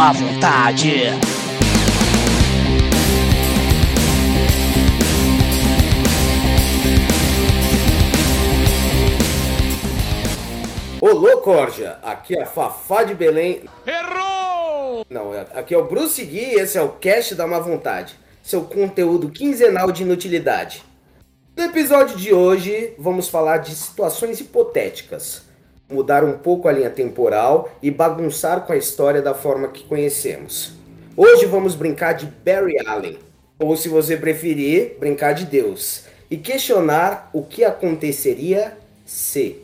má vontade. Olô, Corja! Aqui é a Fafá de Belém. Errou! Não, é- aqui é o Bruce Gui e esse é o Cast da Má Vontade, seu conteúdo quinzenal de inutilidade. No episódio de hoje, vamos falar de situações hipotéticas, mudar um pouco a linha temporal e bagunçar com a história da forma que conhecemos. Hoje vamos brincar de Barry Allen, ou se você preferir, brincar de Deus, e questionar o que aconteceria se.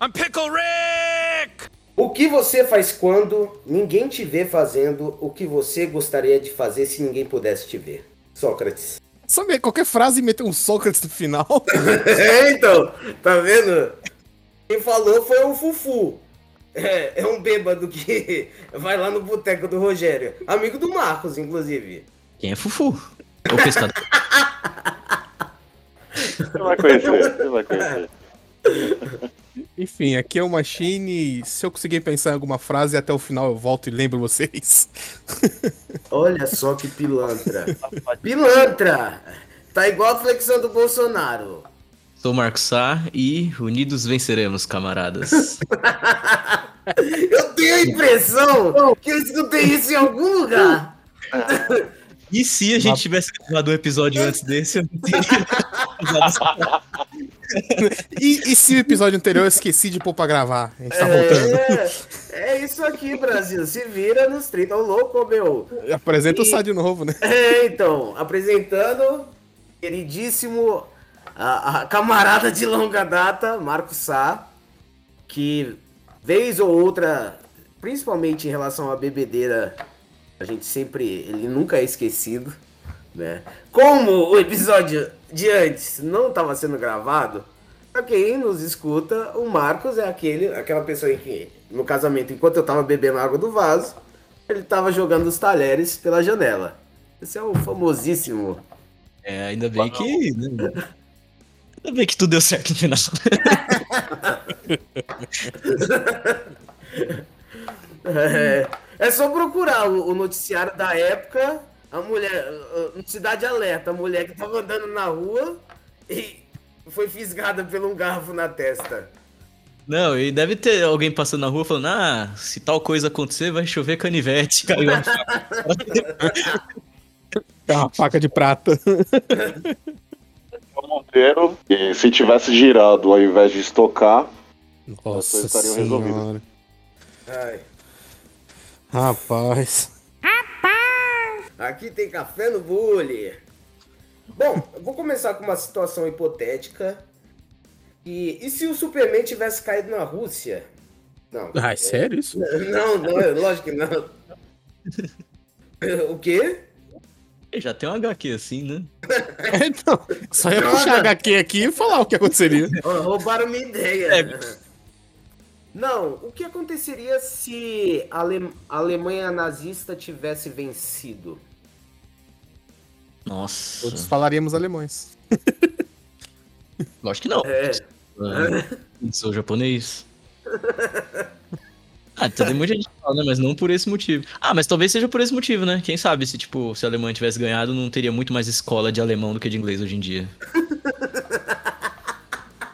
I'm Pickle Rick! O que você faz quando ninguém te vê fazendo o que você gostaria de fazer se ninguém pudesse te ver? Sócrates. Sabe, qualquer frase meter um Sócrates no final. É, então, tá vendo? Quem falou foi o Fufu. É, é um bêbado que vai lá no boteco do Rogério. Amigo do Marcos, inclusive. Quem é Fufu? O pescador. Você vai conhecer, você vai conhecer. Enfim, aqui é o Machine. Se eu conseguir pensar em alguma frase, até o final eu volto e lembro vocês. Olha só que pilantra. Pilantra! Tá igual a flexão do Bolsonaro. Sou Marcos Sá e unidos venceremos, camaradas. Eu tenho a impressão que eu escutei isso em algum lugar. E se a gente tivesse gravado um episódio antes desse, eu não teria E, e se o episódio anterior eu esqueci de pôr pra gravar? A gente tá voltando. É, é isso aqui, Brasil. Se vira nos 30. Ô, louco, meu. Apresenta o E- Sá de novo, né? É, então, apresentando, queridíssimo, a, a camarada de longa data, Marco Sá, que vez ou outra, principalmente em relação à bebedeira, a gente sempre, ele nunca é esquecido, né? Como o episódio de antes não estava sendo gravado, pra quem nos escuta, o Marcos é aquele, aquela pessoa em que, no casamento, enquanto eu tava bebendo água do vaso, ele tava jogando os talheres pela janela. Esse é o famosíssimo. É, ainda bem que. né? Ainda bem que tudo deu certo no final. É, é só procurar o, o noticiário da época, a mulher, uh, uh, Cidade Alerta, a mulher que tava andando na rua e foi fisgada pelo um garfo na testa. Não, e deve ter alguém passando na rua falando: ah, se tal coisa acontecer, vai chover canivete. Caiu uma faca. É uma faca de prata. Monteiro, e se tivesse girado ao invés de estocar, Nossa estariam senhora. resolvidas. Ai, Rapaz. aqui tem café no bule. Bom, eu vou começar com uma situação hipotética. E, e se o Superman tivesse caído na Rússia? Não. Ai, sério isso? Não, não, é lógico que não. O quê? Já tem um HQ assim, né? É, então, só ia puxar HQ aqui e falar o que aconteceria. Roubaram minha ideia. É. Não, o que aconteceria se a, Ale- a Alemanha nazista tivesse vencido? Nossa. Todos falaríamos alemães. Lógico que não. É. Ah, sou japonês. Ah, tem muita gente que fala, né? Mas não por esse motivo. Ah, mas talvez seja por esse motivo, né? Quem sabe se, tipo, se a Alemanha tivesse ganhado, não teria muito mais escola de alemão do que de inglês hoje em dia.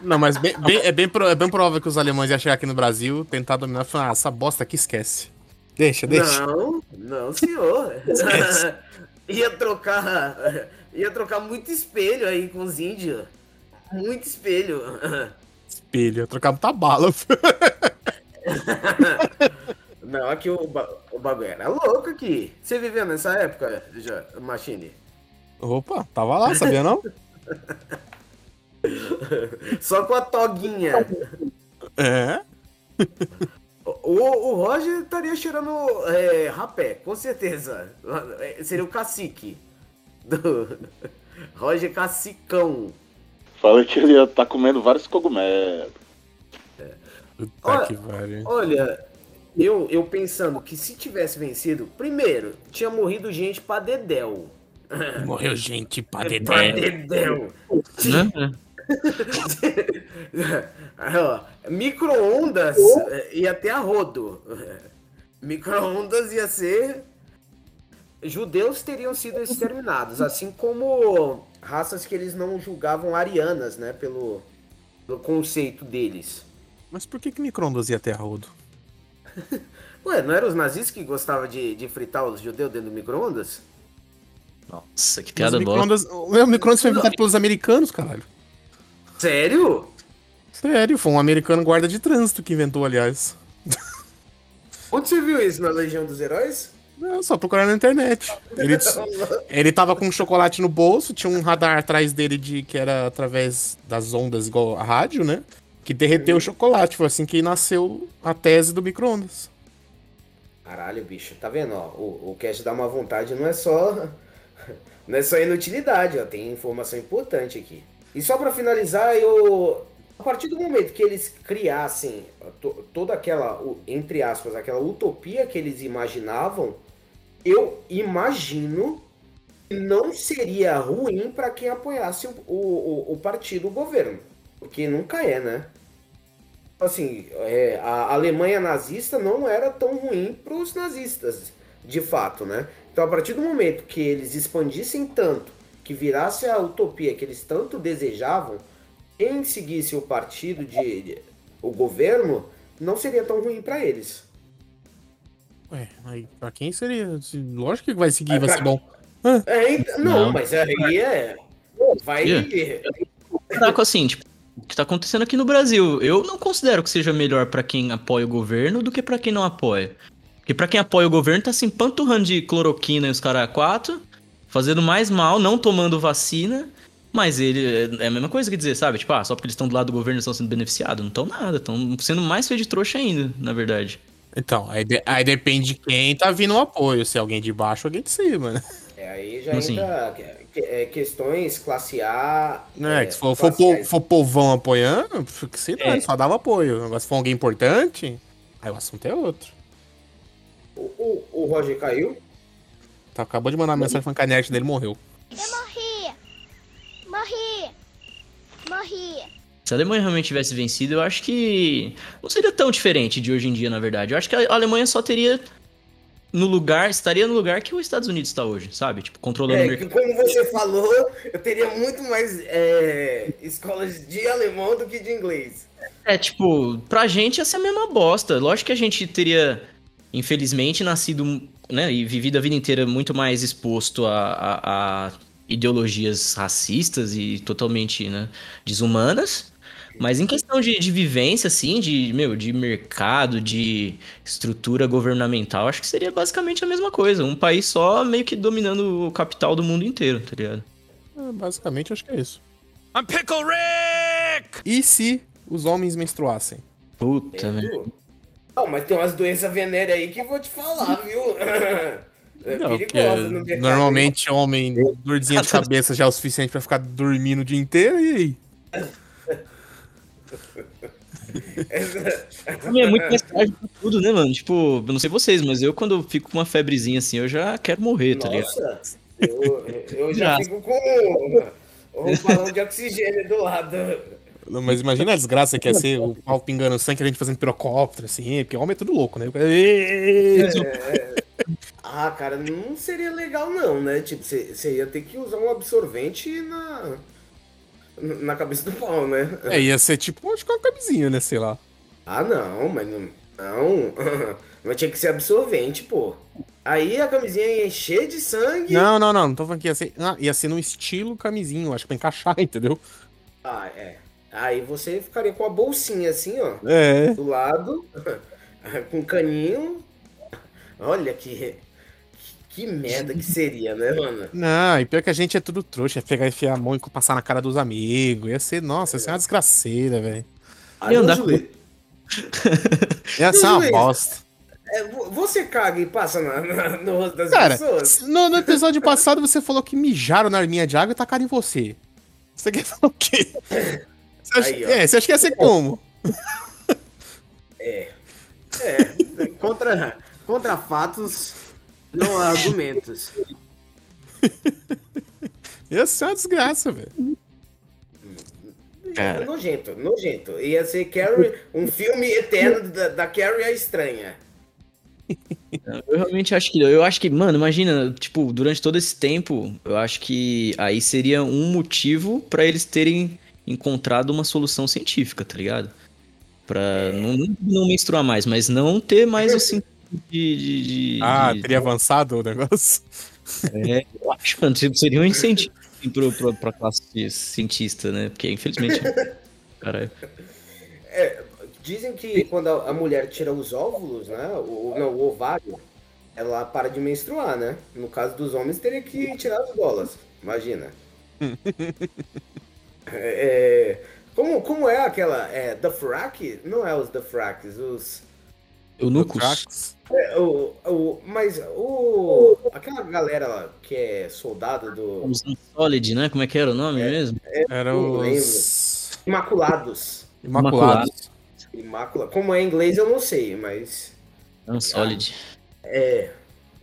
Não, mas bem- bem- é, bem, pro- é bem provável que os alemães iam chegar aqui no Brasil, tentar dominar e falar, ah, essa bosta aqui esquece. Deixa, deixa. Não, não, senhor. Esquece. ia trocar. Ia trocar muito espelho aí com os índios. Muito espelho. Espelho, trocar muita bala. Não, aqui o, ba- o bagulho era louco aqui. Você viveu nessa época, já, Machine? Opa, tava lá, sabia não? Só com a toguinha. É. O, o Roger estaria cheirando é, rapé, com certeza. Seria o cacique. Do... Roger Cacicão. fala que ele ia estar comendo vários cogumelos. Puta Olha, que pariu. Olha, eu, eu pensando que se tivesse vencido, primeiro, tinha morrido gente pra Dedéu. Morreu gente pra Pra dedé. Dedéu. Né? Micro-ondas eh, ia ter a rodo. micro-ondas ia ser. Judeus teriam sido exterminados, assim como raças que eles não julgavam arianas, né? Pelo, pelo conceito deles. Mas por que que micro-ondas ia ter rodo? Ué, não eram os nazistas que gostavam de, de fritar os judeus dentro do micro-ondas? Nossa, que Os piada boa. o micro-ondas foi inventado pelos americanos, caralho. Sério? Sério, foi um americano guarda de trânsito que inventou, aliás. Onde você viu isso? Na Legião dos Heróis? Não, só procurar na internet. Ele, ele tava com um chocolate no bolso, tinha um radar atrás dele de que era através das ondas igual a rádio, né? Que derreteu o chocolate. Foi assim que nasceu a tese do micro-ondas. Caralho, bicho, tá vendo? Ó, o, o cast dá uma vontade, não é só. Não é só inutilidade, ó. Tem informação importante aqui. E só pra finalizar, eu. A partir do momento que eles criassem to- toda aquela, entre aspas, aquela utopia que eles imaginavam, eu imagino que não seria ruim pra quem apoiasse o, o- o partido, o governo. Porque nunca é, né? assim, é, a Alemanha nazista não era tão ruim para os nazistas, de fato, né? Então, a partir do momento que eles expandissem tanto, que virasse a utopia que eles tanto desejavam, quem seguisse o partido de, de- o governo não seria tão ruim para eles. Ué, aí pra quem seria? Se- Lógico que vai seguir, É vai pra- ser bom. É, então- não, Não. mas aí é vai Caraca, assim, tipo, o que tá acontecendo aqui no Brasil, eu não considero que seja melhor pra quem apoia o governo do que pra quem não apoia. Porque pra quem apoia o governo tá se empanturrando de cloroquina e os caras quatro, fazendo mais mal, não tomando vacina, mas ele é a mesma coisa que dizer, sabe? Tipo, ah, só porque eles estão do lado do governo eles estão sendo beneficiados. Não estão nada, estão sendo mais feio de trouxa ainda, na verdade. Então, aí, de- aí depende de quem tá vindo o apoio. Se é alguém de baixo ou alguém de cima, né? É, aí já assim? entra é, questões classe A. Não é, é, que se for, for, po- for povão apoiando, que se dane, É. só dava apoio. Agora, se for alguém importante, aí o assunto é outro. O, o, o Roger caiu. Tá, acabou de mandar uma mensagem falando que a net dele morreu. Eu morri! Morri! Morri! Se a Alemanha realmente tivesse vencido, eu acho que não seria tão diferente de hoje em dia, na verdade. Eu acho que a Alemanha só teria no lugar, estaria no lugar que os Estados Unidos está hoje, sabe? Tipo, controlando o É, mercado. que como você falou, eu teria muito mais é, escolas de alemão do que de inglês. É, tipo, pra gente ia ser a mesma bosta. Lógico que a gente teria, infelizmente, nascido, né, e vivido a vida inteira muito mais exposto a, a- a ideologias racistas e totalmente, né, desumanas. Mas em questão de, de vivência, assim, de, meu, de mercado, de estrutura governamental, acho que seria basicamente a mesma coisa. Um país só meio que dominando o capital do mundo inteiro, tá ligado? É, basicamente, acho que é isso. I'm Pickle Rick! E se os homens menstruassem? Puta, velho. Não, mas tem umas doenças venéreas aí que eu vou te falar, viu? É Não, porque perigosa normalmente homem, dorzinha de cabeça já é o suficiente pra ficar dormindo o dia inteiro, e aí? É muito mais tarde pra tudo, né, mano? Tipo, eu não sei vocês, mas eu quando eu fico com uma febrezinha assim, eu já quero morrer, tá ligado? Nossa, eu, eu já Já. fico com um balão de oxigênio do lado. Não, Mas imagina a desgraça que ia ser o pau pingando sangue, a gente fazendo pirocóptero, assim, porque homem é tudo louco, né? Ah, cara, não seria legal não, né? Tipo, você ia ter que usar um absorvente na, na cabeça do pau, né? É, ia ser tipo, acho que uma camisinha, né? Sei lá. Ah, não, mas não. Não, mas tinha que ser absorvente, pô. Aí a camisinha ia encher de sangue. Não, não, não, não tô falando que ia ser. Ah, ia ser no estilo camisinho, acho que pra encaixar, entendeu? Ah, é. Aí você ficaria com a bolsinha assim, ó. É. Do lado, com um caninho. Olha que. Que merda que seria, né, mano? Não, e pior que a gente é tudo trouxa, ia pegar e enfiar a mão e passar na cara dos amigos. Ia ser, nossa, ia ser uma desgraceira, velho. Aí, E andar com- Ia ser uma bosta. é, vo- você caga e passa na- na- no rosto das Cara, pessoas? no, no episódio passado você falou que mijaram na arminha de água e tacaram em você. Você quer falar o quê? Você acha, Aí, é, você acha que ia ser como? É, contra, contra fatos, não há argumentos. Ia ser uma desgraça, velho. Cara. Nojento, nojento. Ia ser Carrie, um filme eterno da, da Carrie a Estranha. Eu realmente acho que. Eu acho que, mano, imagina, tipo, durante todo esse tempo, eu acho que aí seria um motivo pra eles terem encontrado uma solução científica, tá ligado? Pra não, não, não menstruar mais, mas não ter mais o sentido de. de, de- Ah, de- teria avançado o negócio? É, eu acho, mano, seria um incentivo assim, pro, pro, pra classe cientista, né? Porque, infelizmente. Cara, Dizem que quando a, a mulher tira os óvulos, né? O, não, o ovário, ela para de menstruar, né? No caso dos homens, teria que tirar as bolas. Imagina. É, é, como, como é aquela. É, Dafrak? Não é os Dafraks, os. Eunucos. É, o, o, mas o. Aquela galera lá que é soldado do. Os Solid, né? Como é que era o nome mesmo? Era Não os. Imaculados. Imaculados. Imacula. Como é em inglês eu não sei, mas. Unsolid. É.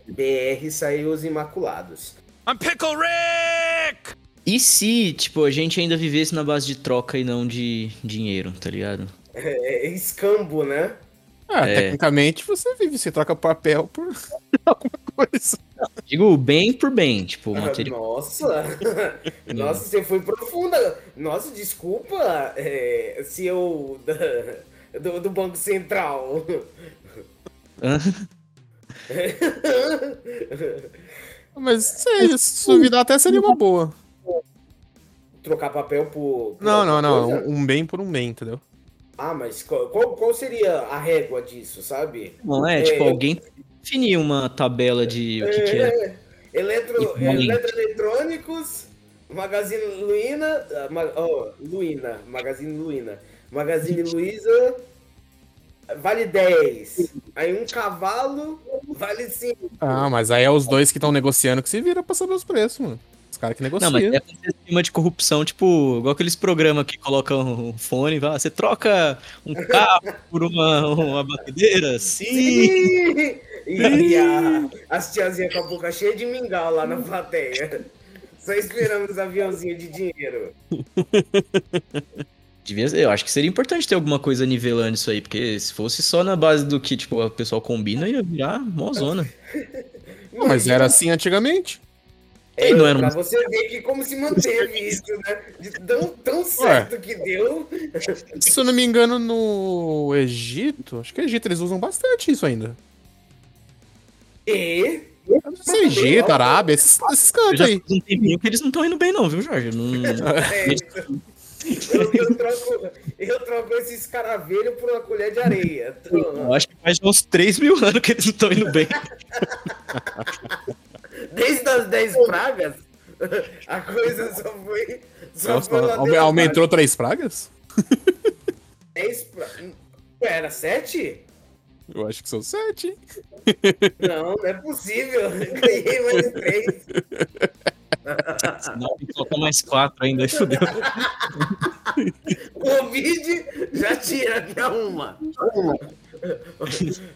BR saiu os Imaculados. I'm Pickle Rick! E se, tipo, a gente ainda vivesse na base de troca e não de dinheiro, tá ligado? É, é escambo, né? Ah, É. tecnicamente você vive, você troca papel por alguma coisa. Digo bem por bem, tipo, material. Nossa! Nossa, você foi profunda. Nossa, desculpa é, se eu. da- do, do Banco Central. Mas sei, se duvidar até seria uma boa. Trocar papel por. por Não, não, não. coisa? Um bem por um bem, entendeu? Ah, mas qual, qual, seria a régua disso, sabe? Não é, É, tipo, eu- alguém definir uma tabela de o que, que é. É, Eletro, Equipamento. eletroeletrônicos, Magazine Luina, oh, Luina, Magazine Luina, Magazine Luiza, vale 10. Aí um cavalo vale 5. Ah, mas aí é os dois que estão negociando que se vira pra saber os preços, mano. Caras que negociam. Não, mas é um esquema de corrupção, tipo, igual aqueles programas que colocam um fone e vai, você troca um carro por uma, uma batedeira? Sim! E, e a, as tiazinhas com a boca cheia de mingau lá na plateia. Só esperando os aviãozinhos de dinheiro. Devia, eu acho que seria importante ter alguma coisa nivelando isso aí, porque se fosse só na base do que, tipo, o pessoal combina, ia virar mozona. Não, mas era assim antigamente. E não era pra um- você ver que como se manteve isso, né? De tão, tão certo que deu. Se eu não me engano, no Egito, acho que no Egito eles usam bastante isso ainda. E Não sei, Egito, Arábia, esses, esses cantos aí. um tempinho que eles não estão indo bem não, viu, Jorge? Não... é, eu, eu troco, eu troco esse escaravelho por uma colher de areia. Então, Eu acho que faz uns 3 mil anos que eles não estão indo bem. desde as 10 pragas, a coisa só foi. Só Nossa, foi aume- aumentou três pragas? 10 pragas. Era 7? Eu acho que são sete. hein? Não, não é possível. Eu Ganhei mais 3. Não, tem que colocar mais 4 ainda, aí fudeu. Covid já tira, que é uma.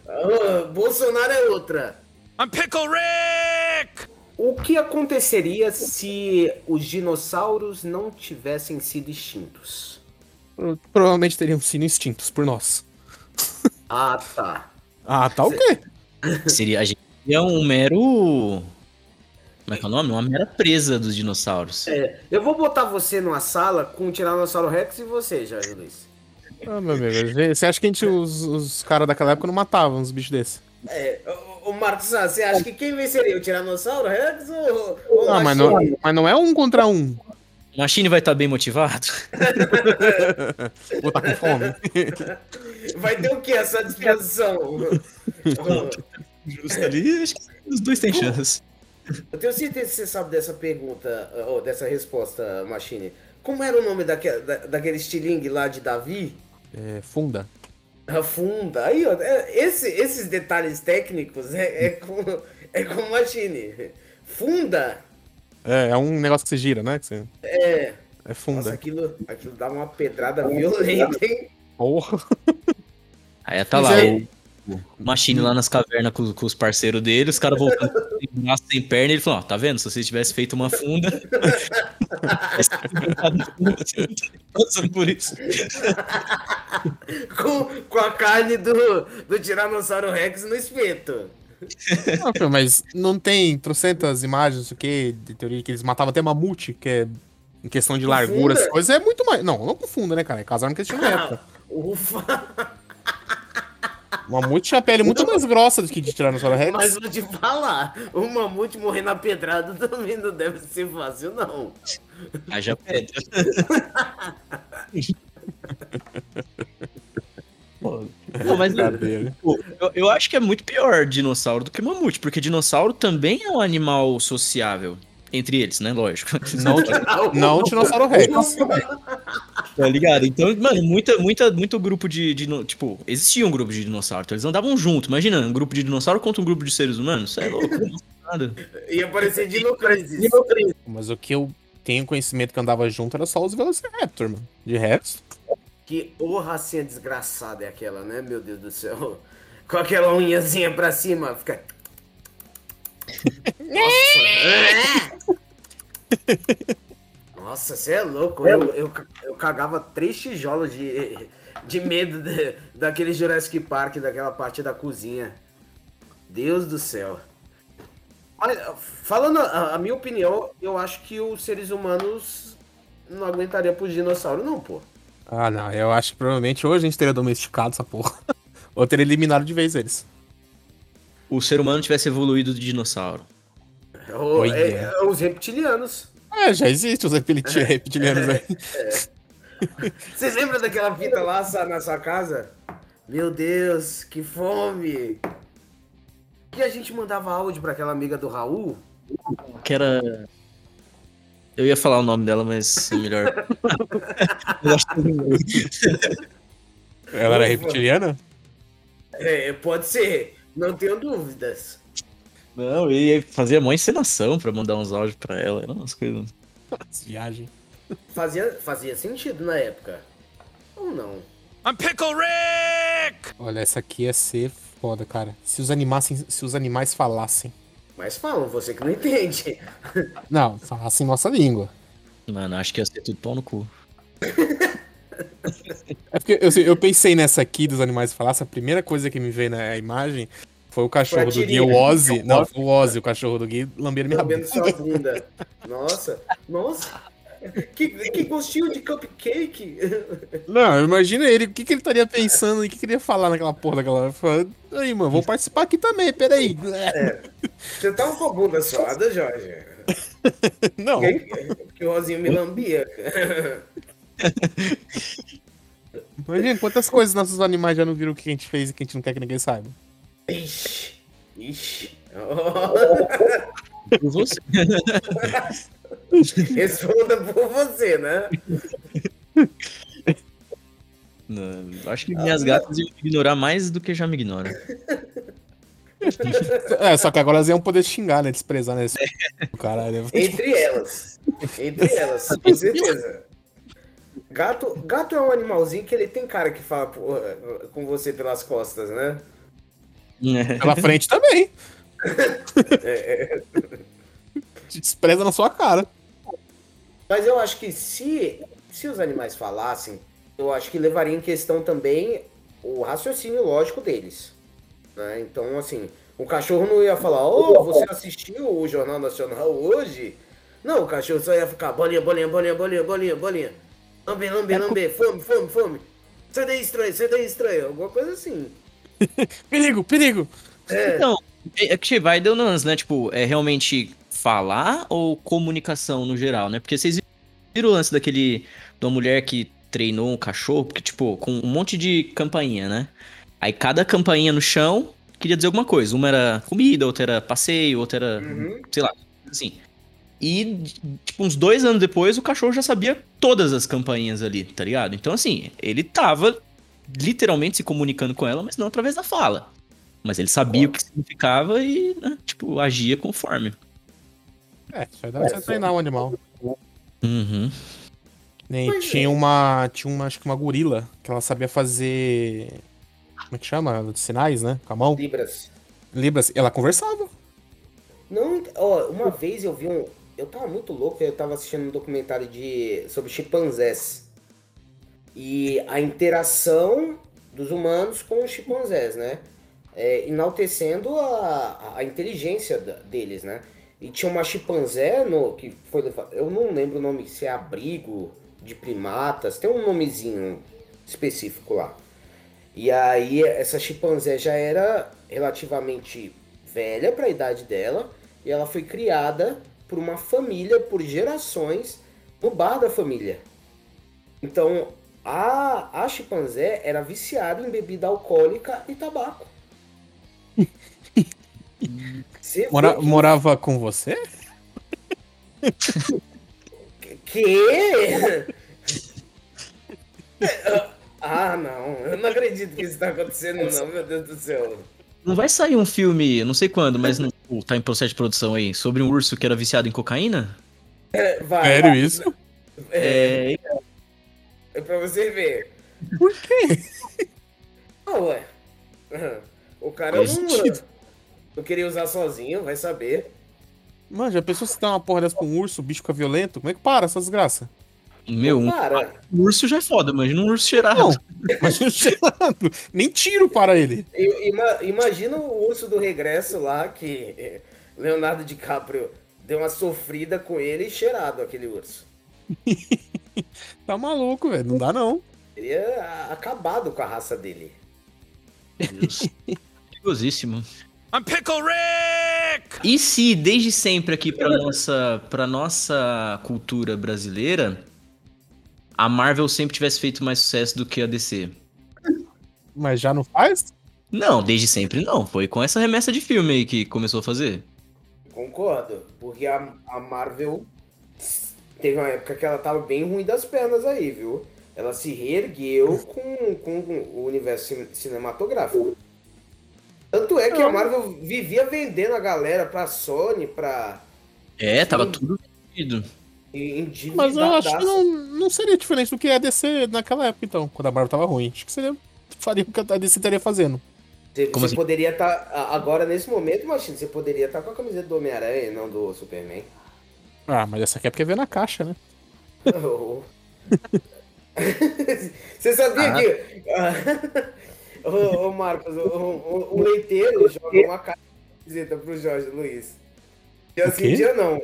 Ah, Bolsonaro é outra. I'm Pickle Rick! O que aconteceria se os dinossauros não tivessem sido extintos? Provavelmente teriam sido extintos por nós. Ah, tá. Ah, tá o quê? Seria, a gente seria um mero... Como é que é o nome? Uma mera presa dos dinossauros. É, eu vou botar você numa sala com o Tiranossauro Rex e você, Jorge Luiz. Ah, meu amigo, você acha que a gente, os, os caras daquela época não matavam uns bichos desses? É, o, Marcos, você acha que quem venceria? O Tiranossauro Rex ou, ou Ah, a mas não, mas não é um contra um. O Machine vai estar bem motivado? Vou tá com fome. Vai ter o que essa disposição? Justo ali, acho que os dois têm chance. Eu tenho certeza que você sabe dessa pergunta, ou dessa resposta, Machine. Como era o nome daquele, da, daquele estilingue lá de Davi? É, funda. A funda. Aí, ó, é, esse- esses detalhes técnicos é, é com, é com Machine. Funda? É, é um negócio que você gira, né? Que você- É. é Nossa, funda. aquilo, aquilo dá uma pedrada violenta, hein? Porra. Aí tá lá, o Machine lá nas cavernas com, com os parceiros dele, os caras voltando sem braço, sem perna, e ele falou, ó, tá vendo? Se vocês tivessem feito uma funda... Passando por isso. Com, com a carne do, do Tiranossauro Rex no espeto. Não, mas não tem trocentas imagens, não sei o que, de teoria que eles matavam até mamute, que é em questão de largura, essas coisas, é muito mais. Não, não confunda, né, cara? É casar no questão de época. Ufa, mamute tinha a pele muito mais grossa do que de Tiranossauro Rex. mas vou te falar, o mamute morrer na pedrada também não deve ser fácil, não. Haja pedra. Pô, pô, mas pô, eu, eu acho que é muito pior dinossauro do que mamute, porque dinossauro também é um animal sociável. Entre eles, né? Lógico. Não, não o Tiranossauro Rex. Tá ligado? Então, mano, muita, muita, muito grupo de, de. Tipo, existia um grupo de dinossauro, então eles andavam junto. Imagina, um grupo de dinossauro contra um grupo de seres humanos. Isso é louco. não nada. Ia parecer Dinocrasis. Mas o que eu tenho conhecimento que andava junto era só os Velociraptor, mano. De resto. Que ô racinha desgraçada é aquela, né? Meu Deus do céu. Com aquela unhazinha pra cima, fica. Nossa! É. Nossa, você é louco. Eu, eu, eu cagava três tijolos de, de medo de- daquele Jurassic Park, daquela parte da cozinha. Deus do céu. Olha, falando a, a minha opinião, eu acho que os seres humanos não aguentariam pro dinossauro, não, pô. Ah, não. Eu acho que provavelmente hoje a gente teria domesticado essa porra. Ou teria eliminado de vez eles. O ser humano tivesse evoluído de dinossauro. O- Olha. é- é os reptilianos. É, já existe os reptili- reptilianos aí. Vocês lembram daquela fita lá na sua casa? Meu Deus, que fome! Que a gente mandava áudio pra aquela amiga do Raul? Que era. Eu ia falar o nome dela, mas é melhor. Ela era reptiliana? É, pode ser, não tenho dúvidas. Não, eu ia fazer uma encenação pra mandar uns áudios pra ela. Eram umas coisas. Viagem. Fazia, fazia sentido na época. Ou não? I'm Pickle Rick! Olha, essa aqui ia ser foda, cara. Se os animais, se os animais falassem. Mas falam, você que não entende. Não, falassem nossa língua. Mano, acho que ia ser tudo pau no cu. É porque eu, eu pensei nessa aqui dos animais falassem, a primeira coisa que me veio na imagem foi o cachorro Foi do Gui, o Ozzy. Não, foi o Ozzy, o cachorro do Gui, lambendo minha Lambendo bunda. sua bunda. Nossa, nossa. Que, que gostinho de cupcake. Não, imagina ele, o que, que ele estaria pensando, o que, que ele ia falar naquela porra daquela. Fala, Aí, mano, vou participar aqui também, peraí. Você tá com a bunda suada, Jorge? Não, Que, que o Rosinho me lambia. imagina quantas coisas nossos animais já não viram o que a gente fez e que a gente não quer que ninguém saiba. Ixi, ixi. Por você. Responda por você, né? Não, acho que minhas gatas iam me ignorar mais do que já me ignoram. É, só que agora elas iam poder xingar, né? Desprezar, né? Caralho. Entre elas. Entre elas, com certeza. Gato, gato é um animalzinho que ele tem cara que fala com você pelas costas, né? Pela frente também. É, Te despreza na sua cara. Mas eu acho que se, se os animais falassem, eu acho que levaria em questão também o raciocínio lógico deles. né? Então, assim, o cachorro não ia falar, ô, você assistiu o Jornal Nacional hoje? Não, o cachorro só ia ficar bolinha, bolinha, bolinha, bolinha, bolinha, bolinha. Lambe, lambe, lambe, fome, fome, fome. Sai daí estranho, sai daí estranho. Alguma coisa assim. Perigo, perigo. É, Então, é é que vai deu nuance, né? Tipo, é realmente falar ou comunicação no geral, né? Porque vocês viram o lance daquele. de uma mulher que treinou um cachorro, porque, tipo, com um monte de campainha, né? Aí cada campainha no chão queria dizer alguma coisa. Uma era comida, outra era passeio, outra era. Uhum. sei lá, assim. E, tipo, uns dois anos depois, o cachorro já sabia todas as campainhas ali, tá ligado? Então, assim, ele tava literalmente se comunicando com ela, mas não através da fala. Mas ele sabia o que significava e, né, tipo, agia conforme. É, já dá pra você treinar um animal. Uhum. Tinha é. uma. Tinha uma, acho que uma gorila, que ela sabia fazer Como é que chama? De sinais, né? Com a mão. Libras. Libras. Ela conversava. Não, ó, uma vez eu vi um. Eu tava muito louco, eu tava assistindo um documentário de sobre chimpanzés. E a interação dos humanos com os chimpanzés, né? É, enaltecendo a, a inteligência deles, né? E tinha uma chimpanzé no, que foi. Eu não lembro o nome, se é abrigo de primatas, tem um nomezinho específico lá. E aí essa chimpanzé já era relativamente velha para a idade dela e ela foi criada por uma família por gerações no bar da família. Então a, a chimpanzé era viciada em bebida alcoólica e tabaco. Você Mora- que- morava com você? Que? Ah, não. Eu não acredito que isso tá acontecendo, não, meu Deus do céu. Não vai sair um filme, não sei quando, mas não, tá em processo de produção aí, sobre um urso que era viciado em cocaína? É, Vai, Sério vai. isso? É, É pra você ver. Por quê? Ah, ué. O cara Faz não, sentido. não queria usar sozinho, vai saber. Mano, já pensou se dá uma porra dessa pra um urso, o bicho fica violento? Como é que para essa desgraça? meu, um Cara, urso já é foda, imagina um urso cheirado. Não, imagina cheirado. Nem tiro para ele. i- ima- imagina o urso do regresso lá que Leonardo DiCaprio deu uma sofrida com ele e cheirado aquele urso. Tá maluco, velho. Não dá não. Teria acabado com a raça dele. Perigosíssimo. I'm Pickle Rick! E se desde sempre aqui pra nossa, pra nossa cultura brasileira, a Marvel sempre tivesse feito mais sucesso do que a DC? Mas já não faz? Não, desde sempre não. Foi com essa remessa de filme aí que começou a fazer. Concordo, porque a, a Marvel teve uma época que ela tava bem ruim das pernas aí, viu? Ela se reergueu com, com o universo cin- cinematográfico. Tanto é que a Marvel vivia vendendo a galera pra Sony, pra É, tava tudo vendido. Mas eu acho que não, não seria diferente do que a DC naquela época, então, quando a Marvel tava ruim. Acho que seria. Faria o que a DC estaria fazendo. Você, Como você assim? poderia estar. agora, nesse momento, Machine, você poderia estar com a camiseta do Homem-Aranha e não do Superman. Ah, mas essa aqui é porque veio na caixa, né? Você sabia que. ô, ô, Marcos, o, o- o leiteiro joga uma camiseta pro Jorge Luiz. Dia O sim, quê? dia não.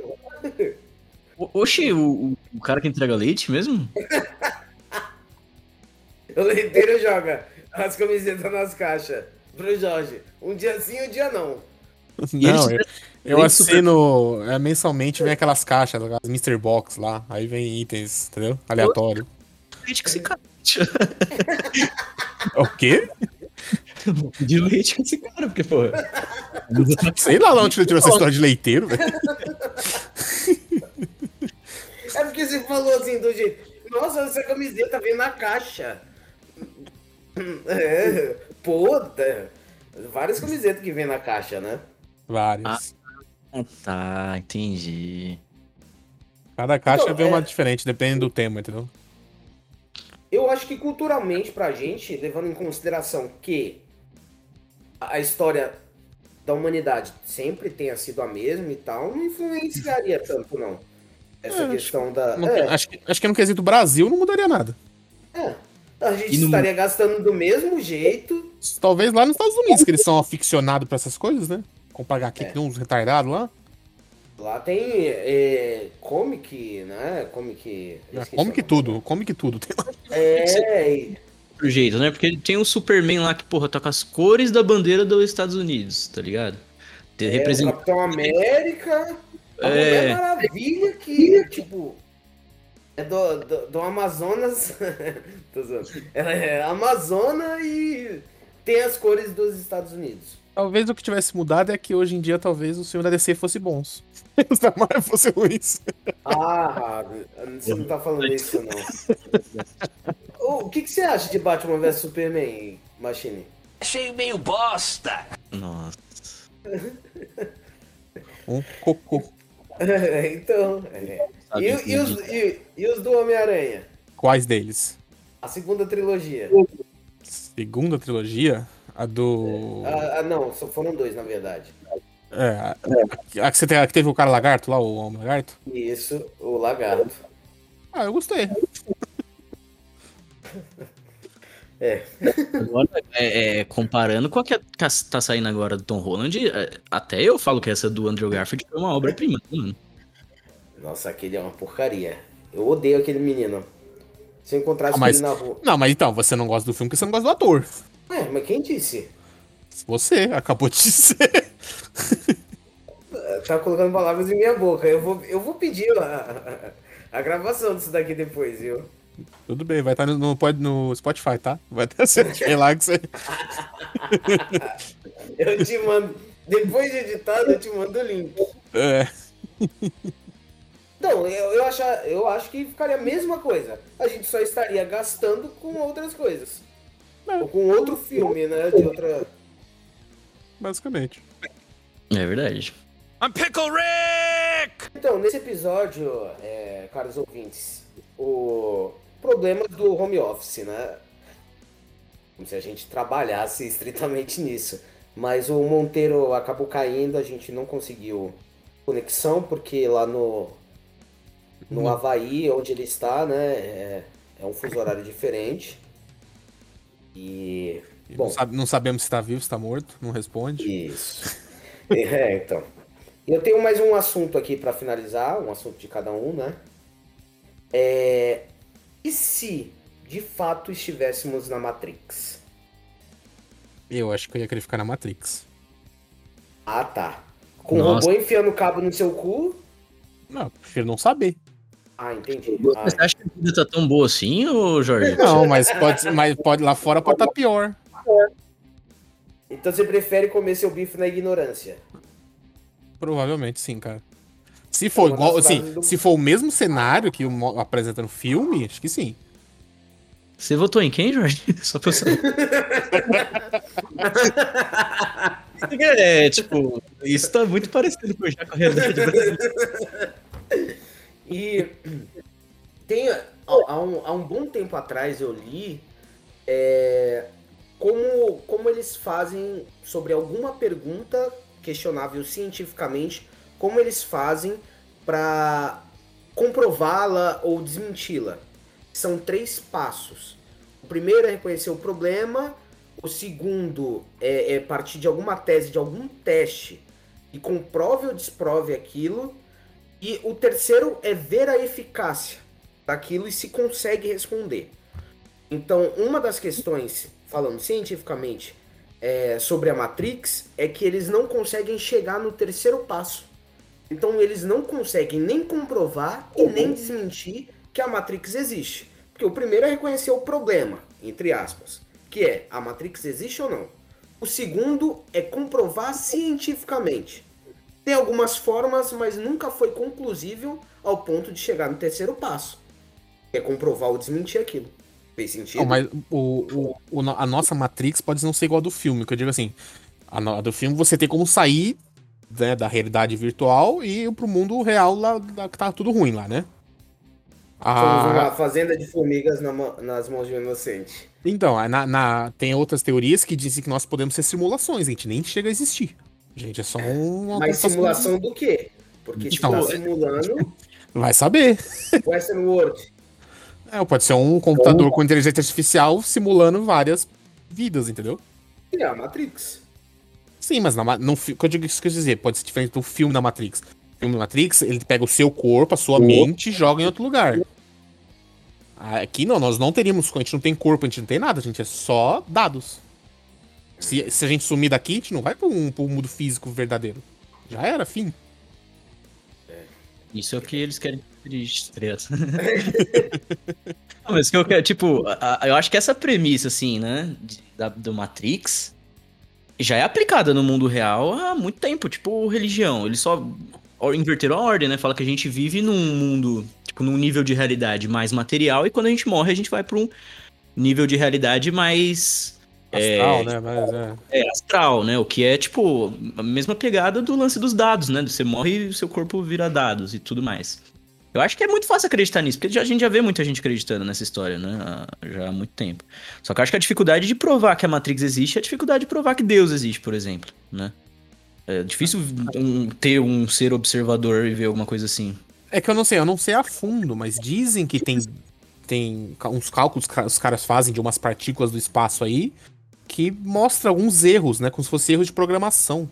O- Oxi, o, o- cara que entrega leite mesmo? O leiteiro joga as camisetas nas caixas pro Jorge. Um dia sim, um dia não. E eles Não, eu, eu assino é, mensalmente, vem aquelas caixas, as Mr. Box lá, aí vem itens, entendeu? Aleatório. leite com esse cara. O quê? De leite com esse cara, porque, pô. Sei lá onde ele tirou essa história de leiteiro, velho. É porque você falou assim do jeito. Nossa, essa camiseta vem na caixa. É, puta. Várias camisetas que vem na caixa, né? Vários. Ah, tá, entendi. Cada caixa Então, vem uma é- diferente, depende do tema, entendeu? Eu acho que culturalmente pra gente, levando em consideração que a história da humanidade sempre tenha sido a mesma e tal, não influenciaria tanto, não. Essa É, questão da. Não é, acho, que, acho que no quesito Brasil não mudaria nada. é. A gente no- estaria gastando do mesmo jeito. Talvez lá nos Estados Unidos, que eles são aficionados pra essas coisas, né? Comprar aqui, É. tem uns retardados lá. Lá tem é, comic, né? Comic. que nome. tudo, come que tudo. Tem lá. É, e- Outro jeito, né? Porque tem um Superman lá que, porra, tá com as cores da bandeira dos Estados Unidos, tá ligado? É, o representa- Capitão América. A É. Mulher Maravilha que, tipo. É do, do, do Amazonas. Tô zoando. Ela é Amazona e tem as cores dos Estados Unidos. Talvez o que tivesse mudado é que hoje em dia talvez os filmes da DC fossem bons. Os da Marvel fossem ruins. Ah, você não tá falando isso, não. O, o que, que você acha de Batman vs Superman, Machine? Achei meio bosta! Nossa. Um cocô. então. é. E, e os, e, e os do Homem-Aranha? Quais deles? A segunda trilogia. Segunda trilogia, a do. Ah, não, só foram dois, na verdade. É, a, a que, você tem, a que teve o cara lagarto lá, o homem lagarto? Isso, o lagarto. Ah, eu gostei. É. Agora, é, é, comparando com a que tá saindo agora do Tom Holland, é, até eu falo que essa do Andrew Garfield foi uma obra-prima. né, mano? Nossa, aquele é uma porcaria. Eu odeio aquele menino. Se eu encontrasse Ah, mas- ele na rua. Não, mas então, você não gosta do filme porque você não gosta do ator. Ué, mas quem disse? Você acabou de dizer. Tá colocando palavras em minha boca. Eu vou, eu vou pedir a, a, a gravação disso daqui depois, viu? Tudo bem, vai estar no, no, pod- no Spotify, tá? Vai ter certinho lá que você. Eu te mando. Depois de editado, eu te mando o link. É. Não, eu, eu, acho, eu acho que ficaria a mesma coisa. A gente só estaria gastando com outras coisas. Ou com outro filme, né? De outra. Basicamente. É verdade. I'm Pickle Rick! Então, nesse episódio, é, caros ouvintes, o problemas do home office, né? Como se a gente trabalhasse estritamente nisso. Mas o Monteiro acabou caindo, a gente não conseguiu conexão, porque lá no, no Havaí, onde ele está, né, é, é um fuso horário diferente. E. E Bom, não, sabe- não sabemos se tá vivo, se tá morto, não responde. isso. É, então. Eu tenho mais um assunto aqui para finalizar, um assunto de cada um, né? É, e se de fato estivéssemos na Matrix? Eu acho que eu ia querer ficar na Matrix. Ah, tá. Com o Nossa. robô enfiando o cabo no seu cu? Não, eu prefiro não saber. Ah, entendi. Ah, Você acha que a vida tá tão boa assim, ô Jorge? Não, mas pode, mas pode lá fora pode estar pior. então você prefere comer seu bife na ignorância? Provavelmente sim, cara. Se for Uma igual, assim, do- se for o mesmo cenário que apresenta no filme, acho que sim. Você votou em quem, Jorge? Só pra eu saber. É, tipo, isso tá muito parecido com a realidade brasileira. E tem há, um, há um bom tempo atrás eu li é, como, como eles fazem sobre alguma pergunta questionável cientificamente, como eles fazem para comprová-la ou desmenti-la. São três passos. O primeiro é reconhecer o problema, o segundo é, é partir de alguma tese, de algum teste, e comprove ou desprove aquilo. E o terceiro é ver a eficácia daquilo e se consegue responder. Então, uma das questões, falando cientificamente, é, sobre a Matrix, é que eles não conseguem chegar no terceiro passo. Então, eles não conseguem nem comprovar e nem desmentir que a Matrix existe. Porque o primeiro é reconhecer o problema, entre aspas, que é a Matrix existe ou não. O segundo é comprovar cientificamente. Tem algumas formas, mas nunca foi conclusível ao ponto de chegar no terceiro passo. Que é comprovar ou desmentir aquilo. Fez sentido? Não, mas o, o- o a nossa Matrix pode não ser igual a do filme, que eu digo assim, a, a do filme você tem como sair né, da realidade virtual e ir pro mundo real lá, lá que tá tudo ruim lá, né? Somos uma A, fazenda de formigas na nas mãos de um inocente. então, a- na, na- tem outras teorias que dizem que nós podemos ser simulações, a gente nem chega a existir. Gente, é só uma Mas simulação do quê? Porque se Então, tá é- simulando Vai saber. Westworld. É, pode ser um computador com inteligência artificial simulando várias vidas, entendeu? É a Matrix. Sim, mas na, não, o que eu digo isso que eu dizer, pode ser diferente do filme da Matrix. O filme da Matrix, ele pega o seu corpo, a sua mente e joga em outro lugar. Aqui não, nós não teríamos, a gente não tem corpo, a gente não tem nada, a gente é só dados. Se, se a gente sumir daqui, a gente não vai pro, um, pro mundo físico verdadeiro. Já era, fim. Isso é o que eles querem? Não, mas que eu quero, tipo, a- a- eu acho que essa premissa, assim, né, de- da, do Matrix, já é aplicada no mundo real há muito tempo, tipo, religião. Eles só inverteram a ordem, né? Fala que a gente vive num mundo, tipo, num nível de realidade mais material e quando a gente morre, a gente vai pra um nível de realidade mais Astral, né? Mas, é. é, astral, né? O que é, tipo, a mesma pegada do lance dos dados, né? Você morre e o seu corpo vira dados e tudo mais. Eu acho que é muito fácil acreditar nisso, porque já- a gente já vê muita gente acreditando nessa história, né? há- Já há muito tempo. Só que eu acho que a dificuldade de provar que a Matrix existe é a dificuldade de provar que Deus existe, por exemplo, né? É difícil um- ter um ser observador e ver alguma coisa assim. É que eu não sei, eu não sei a fundo, mas dizem que tem, tem uns cálculos que os caras fazem de umas partículas do espaço aí que mostra alguns erros, né? Como se fosse erro de programação.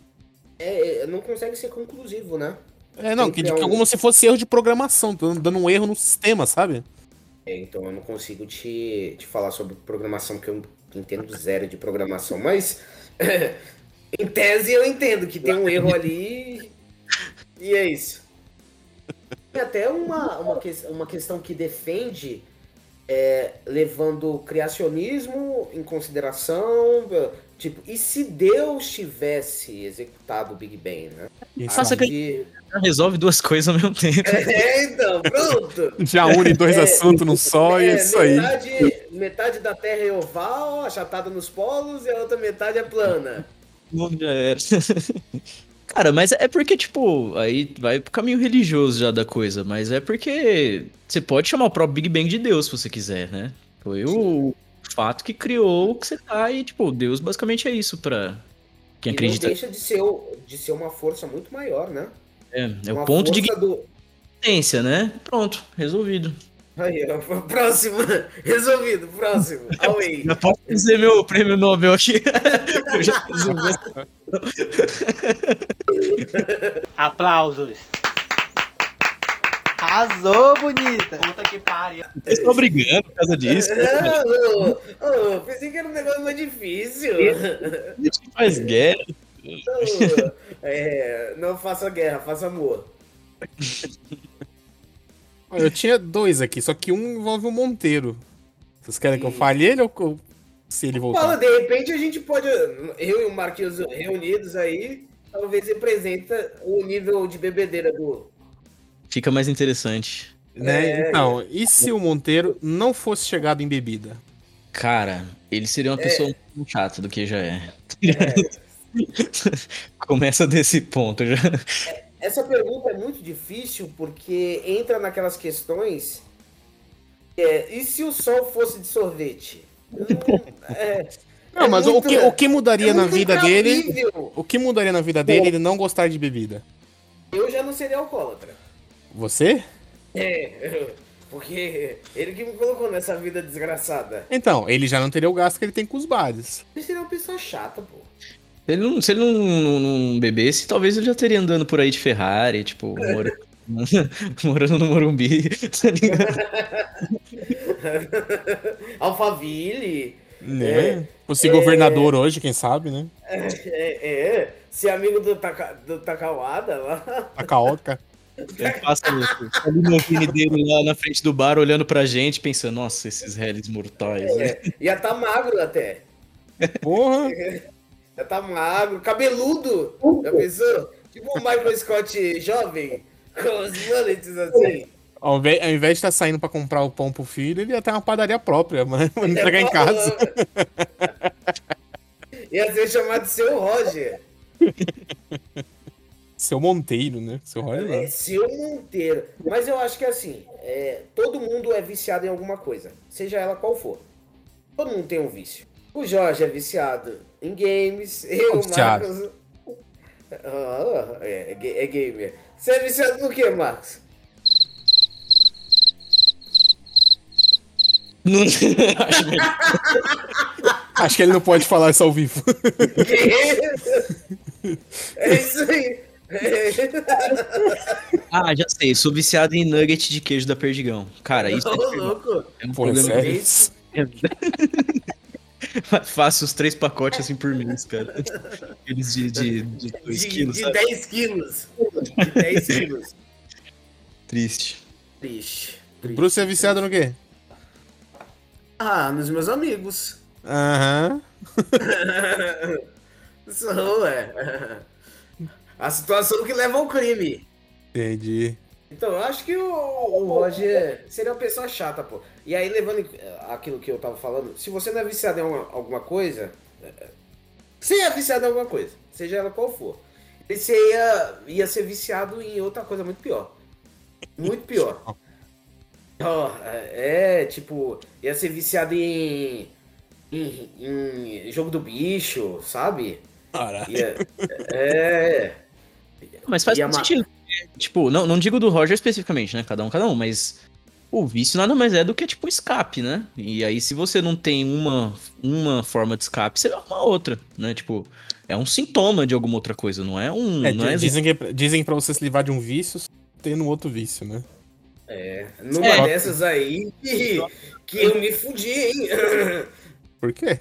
É, é, não consegue ser conclusivo, né? É, não, que, que um- como se fosse erro de programação, dando dando um erro no sistema, sabe? É, então eu não consigo te, te falar sobre programação, porque eu entendo zero de programação, mas em tese eu entendo que tem um erro ali e é isso. Tem até uma, uma, uma questão que defende é, levando criacionismo em consideração, tipo, e se Deus tivesse executado o Big Bang, né? Isso Nossa, Já resolve duas coisas ao mesmo tempo. É, então, pronto! Já une dois É, assuntos num só e é isso aí. metade, metade da Terra é oval, achatada nos polos, e a outra metade é plana. Não, já era. Cara, mas é porque, tipo, aí vai pro caminho religioso já da coisa, mas é porque você pode chamar o próprio Big Bang de Deus se você quiser, né? Foi o fato que criou o que você tá e, tipo, Deus basicamente é isso pra quem e acredita. não deixa de ser, de ser uma força muito maior, né? É, é uma o ponto de do... existência, né? Pronto, resolvido. Aí, ó, próximo, resolvido, próximo, away. Já posso dizer meu prêmio Nobel aqui. Eu já resolvi. Aplausos. Arrasou, bonita. Puta que pariu. Vocês estão brigando por causa disso. Não, não, oh, pensei que era um negócio mais difícil. A gente faz guerra. Não, é, não faça guerra, faça amor. Eu tinha dois aqui, só que um envolve o Monteiro. Vocês querem que eu fale ele ou se ele Fala, voltar? de repente a gente pode, eu e o Marquinhos reunidos aí, talvez representa o nível de bebedeira do. Fica mais interessante. Né? É. Então, e se o Monteiro não fosse chegado em bebida? Cara, ele seria uma pessoa muito chata do que já é. Começa desse ponto já. Essa pergunta é muito difícil porque entra naquelas questões. é, e se o sol fosse de sorvete? Hum, é, Não, é mas muito- o, que, o que mudaria é na vida dele? incabível. O que mudaria na vida dele ele não gostar de bebida? Eu já não seria alcoólatra. Você? É, porque ele que me colocou nessa vida desgraçada. Então, ele já não teria o gasto que ele tem com os bares. Ele seria uma pessoa chata, pô. Se ele não, se ele não, não- não bebesse, talvez ele já teria andando por aí de Ferrari, tipo, mora- morando no Morumbi, tá ligado? Alphaville. Né? Fosse governador hoje, quem sabe, né? É, é, ser amigo do, Taka, do Takawada lá. A caótica. Ele passa o limusine dele lá na frente do bar, olhando pra gente, pensando, nossa, esses réis mortais. né? É, ia tá magro até. Porra! Já tá magro, cabeludo. Já pensou? Tipo o Michael Scott jovem, com os mullets assim. Ao invés, ao invés de estar saindo pra comprar o pão pro filho, ele ia ter uma padaria própria, mas entregar em casa. Ia ser chamado de seu Roger. Seu Monteiro, né? Seu Roger É não. seu Monteiro. Mas eu acho que assim, é, todo mundo é viciado em alguma coisa, seja ela qual for. Todo mundo tem um vício. O Jorge é viciado em games, eu, Viciado. Marcos. Ah, é, é ga- é gamer. Você é viciado no que, Marcos? Não- acho que ele não pode falar isso ao vivo. é isso aí. É. ah, já sei, sou viciado em nugget de queijo da Perdigão. Cara, isso Ô, louco. é um Pô, problema sério? Faço os três pacotes assim por mês, cara. Aqueles de 2 de, dois De, quilos, de sabe? 10 quilos. De 10 quilos. Triste. Triste. Bruce é viciado no quê? Ah, nos meus amigos. Aham. Sou, é. A situação que leva ao crime. Entendi. Então, eu acho que o, o Roger seria uma pessoa chata, pô. E aí, levando em- aquilo que eu tava falando, se você não é viciado em alguma, alguma coisa, é, você é viciado em alguma coisa, seja ela qual for. Você ia, ia ser viciado em outra coisa muito pior. Muito pior. Ó, é, tipo, ia ser viciado em, em, em jogo do bicho, sabe? Caralho. Ia, é. Mas faz ma- sentido. Tipo, não, não digo do Roger especificamente, né? Cada um, cada um, mas o vício nada mais é do que, tipo, escape, né? E aí, se você não tem uma, uma forma de escape, você vai arrumar outra, né? Tipo, é um sintoma de alguma outra coisa, não é um. É, não é dizem, que, dizem pra você se livrar de um vício tendo um outro vício, né? É, numa É. dessas aí que, que eu me fudi, hein? Por quê?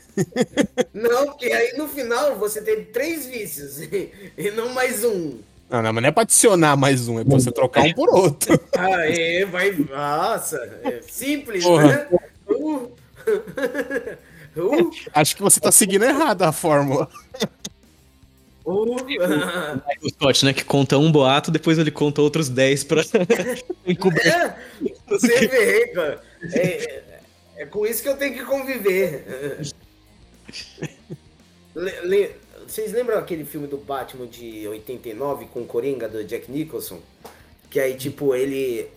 Não, porque aí no final você tem três vícios e não mais um. Não, não, mas não é pra adicionar mais um, é pra você trocar um por outro. Aí vai. Nossa, é simples, Porra. né? Uh. Uh. Acho que você tá seguindo errado a fórmula. Uh. o Scott, né? Que conta um boato, depois ele conta outros 10 pra encobrir. É, você vê, cara. É, é- é com isso que eu tenho que conviver. Le- le- vocês lembram aquele filme do Batman de 89 com o Coringa do Jack Nicholson? Que aí, tipo, ele.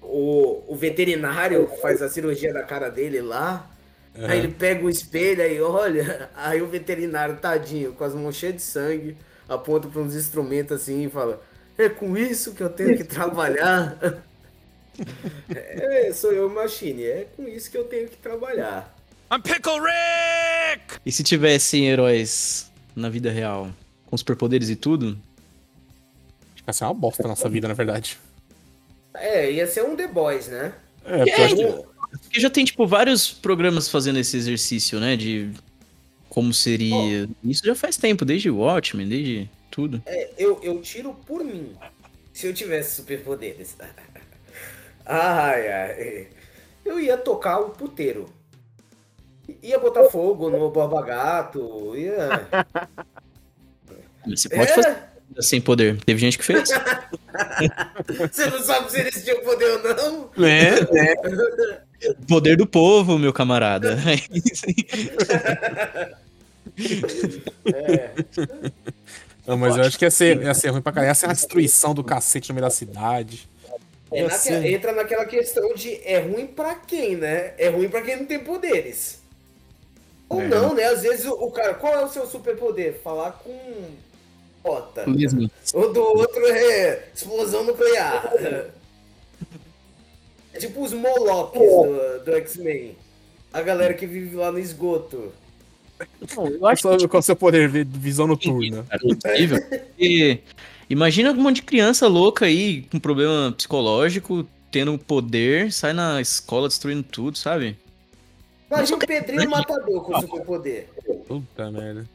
O, o veterinário faz a cirurgia da cara dele lá. Aí ele pega o espelho e olha. Aí o veterinário, tadinho, com as mãos cheias de sangue, aponta para uns instrumentos assim e fala: É com isso que eu tenho que trabalhar. É, sou eu, Machine. É com isso que eu tenho que trabalhar. I'm Pickle Rick! E se tivessem heróis na vida real, com superpoderes e tudo, Acho que vai ser uma bosta na nossa vida, na verdade. É, ia ser um The Boys, né? É, porque acho que. Porque já tem, tipo, vários programas fazendo esse exercício, né? De como seria. Isso já faz tempo, desde Watchmen, desde tudo. É, eu, eu tiro por mim. Se eu tivesse superpoderes. ai, ai. Eu ia tocar o puteiro. Ia botar fogo no Borba Gato. Ia. Você pode É? fazer sem poder. Teve gente que fez. Você não sabe se eles tinham poder ou não? É, Poder do povo, meu camarada. É. Não, mas eu acho que ia ser, ia ser ruim pra caralho. Ia ser uma destruição do cacete no meio da cidade. É entra naquela questão de é ruim pra quem, né? É ruim pra quem não tem poderes. Ou É. não, né? Às vezes o, cara, qual é o seu superpoder? Falar com bota. Mesmo. O do outro é explosão nuclear. É tipo os Molochs do, do X-Men. A galera que vive lá no esgoto. Eu acho Qual qual é o seu poder de visão noturna? é possível. Porque imagina um monte de criança louca aí com problema psicológico, tendo poder, sai na escola destruindo tudo, sabe? Imagina o Pedrinho Matador com superpoder. Puta merda.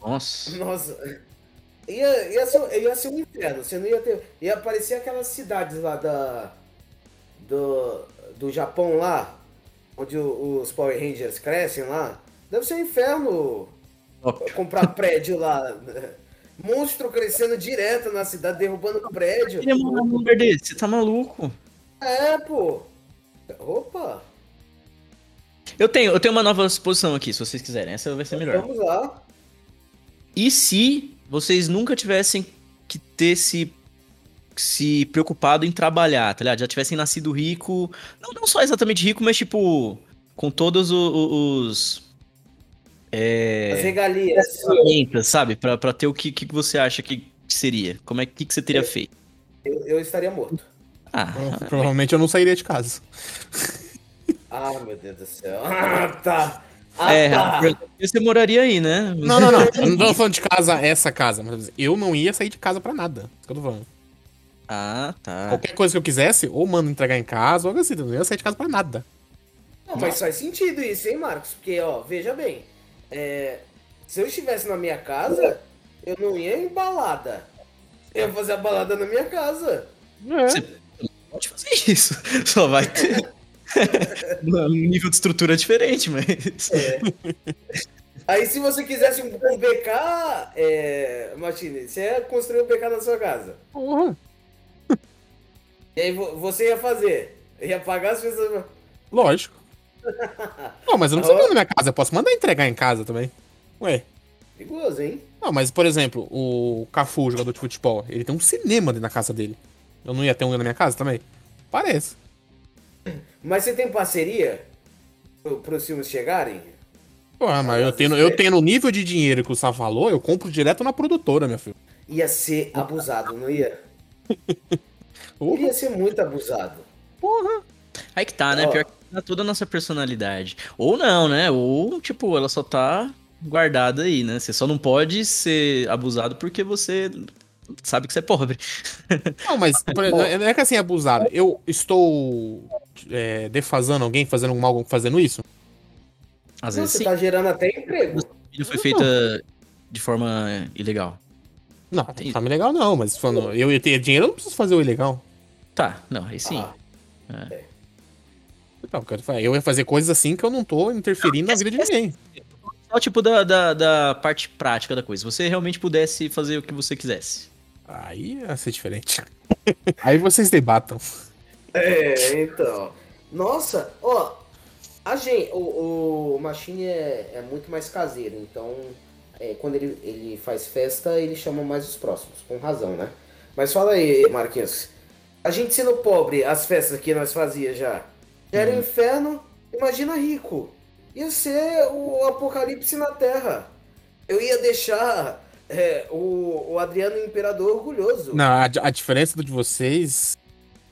Nossa. Nossa. Ia, ia, ser, ia ser um inferno. Você não ia ter. Ia aparecer aquelas cidades lá da. Do, do Japão lá. Onde os Power Rangers crescem lá. Deve ser um inferno comprar prédio lá. Monstro crescendo direto na cidade, derrubando prédio. Você tá maluco? É, pô. Opa, Eu tenho, eu tenho uma nova suposição aqui, se vocês quiserem. Essa vai ser melhor. vamos lá. E se vocês nunca tivessem que ter se, se preocupado em trabalhar, tá ligado? Já tivessem nascido rico. Não, não só exatamente rico, mas tipo. Com todos os. As É. regalias. ferramentas, sabe? Pra, pra ter o que, que você acha que seria. Como é que, que você teria feito? Eu, eu estaria morto. Ah, Provavelmente eu não sairia de casa. Ah, meu Deus do céu. Ah, tá. Ah, é, tá. você moraria aí, né? Não, não, não. Eu não tô falando de casa, essa casa. Mas eu não ia sair de casa pra nada. Isso que eu tô falando. Ah, tá. Qualquer coisa que eu quisesse, ou mando entregar em casa, ou algo assim. Eu não ia sair de casa pra nada. Não, mas faz sentido isso, hein, Marcos? Porque, ó, veja bem. é, se eu estivesse na minha casa, eu não ia em balada. Eu ia fazer a balada na minha casa. Você pode fazer isso. Só vai ter. Um nível de estrutura diferente, mas. Aí, se você quisesse um, um BK, é, Martini, você ia construir um BK na sua casa. Porra. E aí vo- você ia fazer. Ia pagar as pessoas. Lógico. Não, mas eu não preciso na minha casa. Eu posso mandar entregar em casa também. Ué. Perigoso, hein? Não, mas, por exemplo, o Cafu, jogador de futebol, ele tem um cinema dentro da casa dele. Eu não ia ter um na minha casa também? Parece. Mas você tem parceria pro, pros filmes chegarem? Pô, mas eu tendo, eu tendo o nível de dinheiro que o Sá falou, eu compro direto na produtora, meu filho. Ia ser abusado, não ia? Porra, Ia ser muito abusado. porra. Aí que tá, né? Ó. Pior que tá toda a nossa personalidade. Ou não, né? Ou, tipo, ela só tá guardada aí, né? Você só não pode ser abusado porque você sabe que você é pobre. Não, mas não é que assim é abusado. Eu estou é, defasando alguém, fazendo um mal fazendo isso? Às Não, vezes você sim. tá gerando até emprego. Ele foi feita de forma ilegal. Não, não tá legal não, mas falando, eu ia ter dinheiro, eu não preciso fazer o ilegal. Tá, não, aí sim. Ah, Não, eu quero falar, eu ia fazer coisas assim que eu não tô interferindo na vida de ninguém. Só tipo da, da, da parte prática da coisa. Se você realmente pudesse fazer o que você quisesse. Aí ia ser diferente. Aí vocês debatam. É, então. Nossa, ó. A gente, o, o Machine é, é muito mais caseiro, então é, quando ele, ele faz festa, ele chama mais os próximos, com razão, né? Mas fala aí, Marquinhos. A gente sendo pobre, as festas que nós fazia já, já era um inferno, imagina rico. Ia ser o apocalipse na Terra. Eu ia deixar é, o, o Adriano Imperador orgulhoso. Não, a, a diferença de vocês.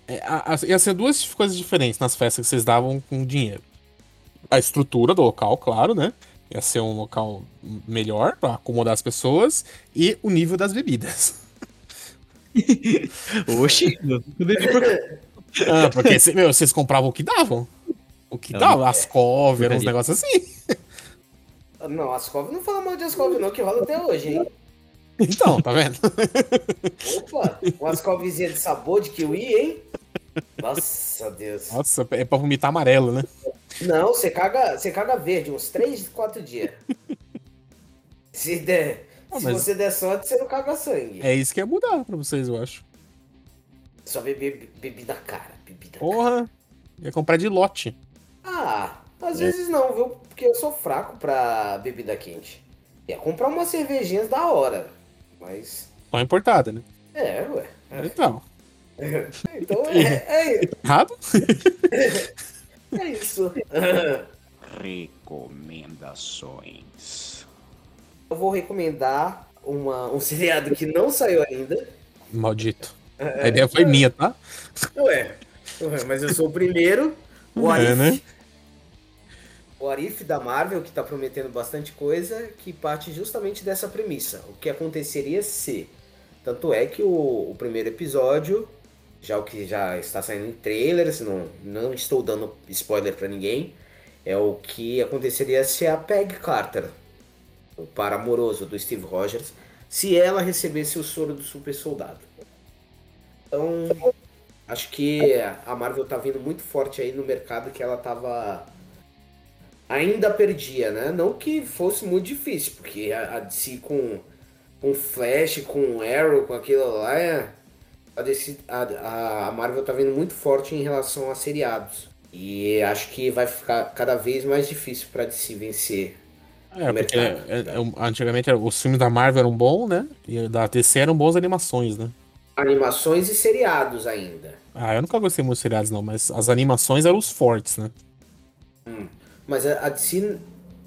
É, a- a- ia ser duas coisas diferentes nas festas que vocês davam com dinheiro. A estrutura do local, claro, né? Ia ser um local melhor pra acomodar as pessoas. E o nível das bebidas. Oxi, Ah, porque cê- meu, vocês compravam o que davam. O que É, dava, as cover, uns negócios assim. Não, Ascov não fala mal de Ascov não, que rola até hoje, hein? Então, tá vendo? Opa, uma Ascovzinha de sabor de kiwi, hein? Nossa, Deus. Nossa, é pra vomitar amarelo, né? Não, você caga, você caga verde uns 3, 4 dias. Se der, Ah, se você der sorte, você não caga sangue. É isso que ia mudar pra vocês, eu acho. Só beber bebida cara, bebida cara. Porra, ia comprar de lote. Ah, às vezes não, viu? Porque eu sou fraco pra bebida quente. Ia comprar umas cervejinhas da hora, mas... Só importada, né? É, ué. Então, Então é, é, errado? é isso. Recomendações. Eu vou recomendar uma, um seriado que não saiu ainda. Maldito. A ideia foi minha, tá? Ué, ué, mas eu sou o primeiro. O Arif, É, né? O Arif da Marvel, que tá prometendo bastante coisa, que parte justamente dessa premissa. O que aconteceria se. Tanto é que o, o primeiro episódio, já o que já está saindo em trailers, não, não estou dando spoiler pra ninguém, é o que aconteceria se a Peg Carter, o par amoroso do Steve Rogers, se ela recebesse o soro do super soldado. Então, acho que a Marvel tá vindo muito forte aí no mercado que ela tava ainda perdia, né? Não que fosse muito difícil, porque a, a DC com com Flash, com Arrow, com aquilo lá, é, a, DC, a, a Marvel tá vindo muito forte em relação a seriados. E acho que vai ficar cada vez mais difícil pra DC vencer. É, porque mercado. é, é, antigamente os filmes da Marvel eram bons, né? E da DC eram bons animações, né? Animações e seriados ainda. Ah, eu nunca gostei muito de seriados, não, mas as animações eram os fortes, né? Mas a, a DC,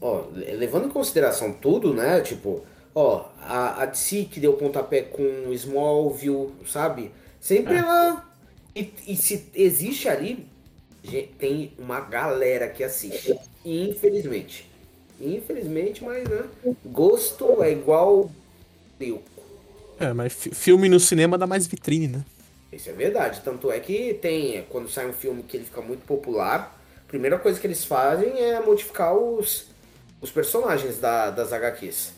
ó, levando em consideração tudo, né? Tipo, ó, a, a DC que deu pontapé com Smallville, sabe? Sempre ela. E, e se existe ali, tem uma galera que assiste. Infelizmente. Infelizmente, mas né? Gosto é igual. Eu. É, mas fi- filme no cinema dá mais vitrine, né? Isso é verdade. Tanto é que tem, quando sai um filme que ele fica muito popular, primeira coisa que eles fazem é modificar os, os personagens da, das HQs.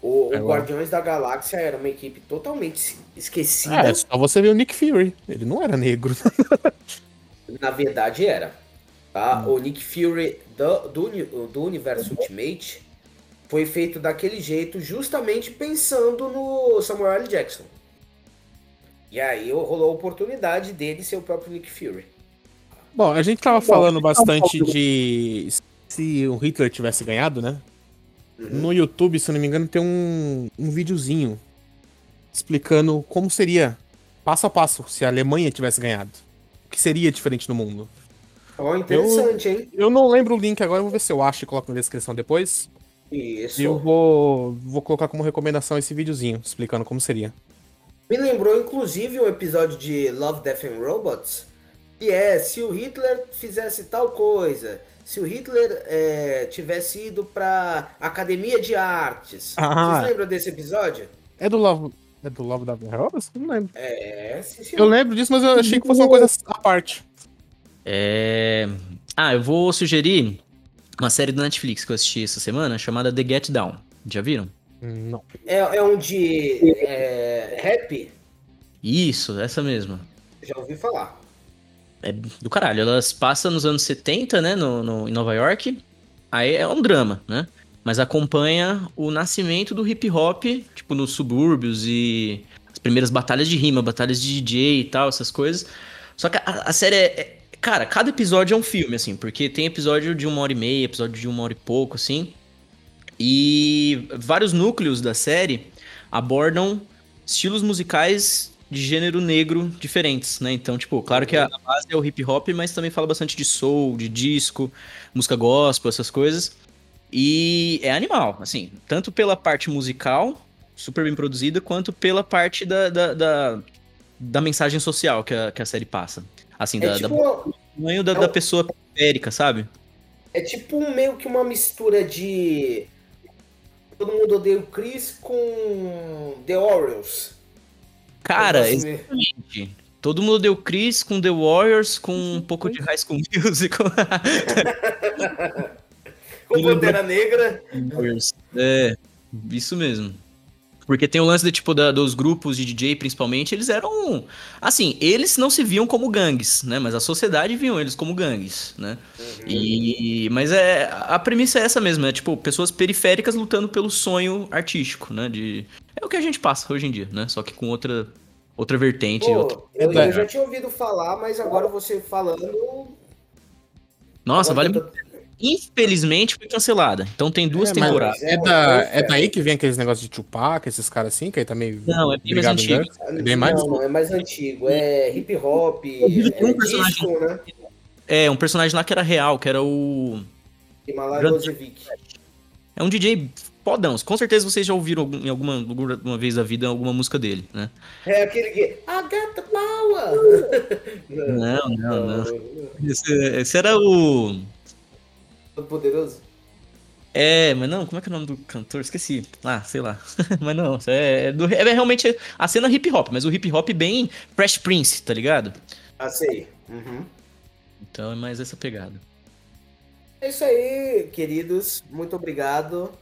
O, o É, Guardiões da Galáxia era uma equipe totalmente es- esquecida. É, só você ver o Nick Fury. Ele não era negro. Na verdade era. Tá? O Nick Fury do, do, do universo Ultimate foi feito daquele jeito justamente pensando no Samuel L. Jackson. E aí rolou a oportunidade dele ser o próprio Nick Fury. Bom, a gente tava falando bastante de se o Hitler tivesse ganhado, né? No YouTube, se eu não me engano, tem um, um videozinho explicando como seria passo a passo se a Alemanha tivesse ganhado. que seria diferente no mundo. Ó, interessante, hein? Eu não lembro o link agora, eu vou ver se eu acho e coloco na descrição depois. Isso. E eu vou, vou colocar como recomendação esse videozinho, explicando como seria. Me lembrou, inclusive, um episódio de Love, Death and Robots, que é se o Hitler fizesse tal coisa, se o Hitler é, tivesse ido pra Academia de Artes. Ah. Vocês lembram desse episódio? É do Love. É do Love da Robots? Não lembro. É, sim, sim. Eu lembro disso, mas eu achei que fosse uma coisa à parte. É... Ah, eu vou sugerir uma série do Netflix que eu assisti essa semana chamada The Get Down. Já viram? Não. É, é um de é, rap? Isso, essa mesma. Já ouvi falar. É do caralho. Elas passam nos anos 70, né, no, no- em Nova York. Aí é um drama, né? Mas acompanha o nascimento do hip hop, tipo, nos subúrbios e as primeiras batalhas de rima, batalhas de DJ e tal, essas coisas. Só que a, a série é, é- Cara, cada episódio é um filme, assim, porque tem episódio de uma hora e meia, episódio de uma hora e pouco, assim. E vários núcleos da série abordam estilos musicais de gênero negro diferentes, né? Então, tipo, claro que a a base é o hip hop, mas também fala bastante de soul, de disco, música gospel, essas coisas. E é animal, assim, tanto pela parte musical, super bem produzida, quanto pela parte da, da, da, da mensagem social que a, que a série passa. Assim, É da, tipo, da, do tamanho da, é da um- pessoa periférica, sabe? é tipo meio que uma mistura de. Todo mundo odeia o Chris com The Orioles. Cara, exatamente. Todo mundo deu Chris com The Warriors, com um pouco de High School Musical. Com Pantera Negra. Warriors. É, isso mesmo. Porque tem o lance de, tipo, da- dos grupos de DJ, principalmente, eles eram. Assim, eles não se viam como gangues, né? Mas a sociedade viam eles como gangues, né? E. Mas é. A premissa é essa mesmo, é tipo, pessoas periféricas lutando pelo sonho artístico, né? De. É o que a gente passa hoje em dia, né? Só que com outra. Outra vertente. outra... Pô, eu, É, eu já tinha ouvido falar, mas agora você falando. Nossa, vale. Agora eu tô- Infelizmente foi cancelada. Então tem duas É, temporadas. É, da, é daí que vem aqueles negócios de Tupac, esses caras assim, que aí tá meio. Não, é bem mais antigo. É bem mais? Não, não, é mais antigo. É hip hop, é um personagem. disco, né? É, um personagem lá que era real, que era o. Himalaya. É um DJ fodão. Com certeza vocês já ouviram em alguma, alguma vez da vida alguma música dele, né? É aquele que. I got the power! Não, não, não. Esse, esse era o. Todo poderoso? É, mas não, como é que é o nome do cantor? Esqueci. Ah, sei lá. mas não, é, é do- é realmente a cena hip hop, mas o hip hop bem Fresh Prince, tá ligado? Ah, sei. Uhum. Então é mais essa pegada. É isso aí, queridos. Muito obrigado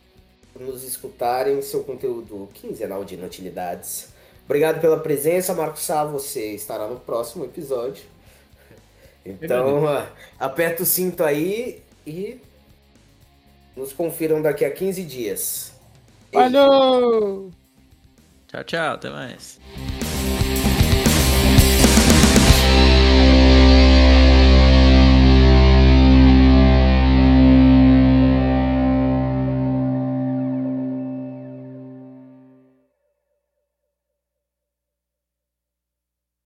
nos escutarem seu conteúdo quinzenal de inutilidades. Obrigado pela presença, Marcos Sá. Você estará no próximo episódio. Então, aperta o cinto aí e nos confiram daqui a 15 dias. Falhou! Tchau, tchau, até mais.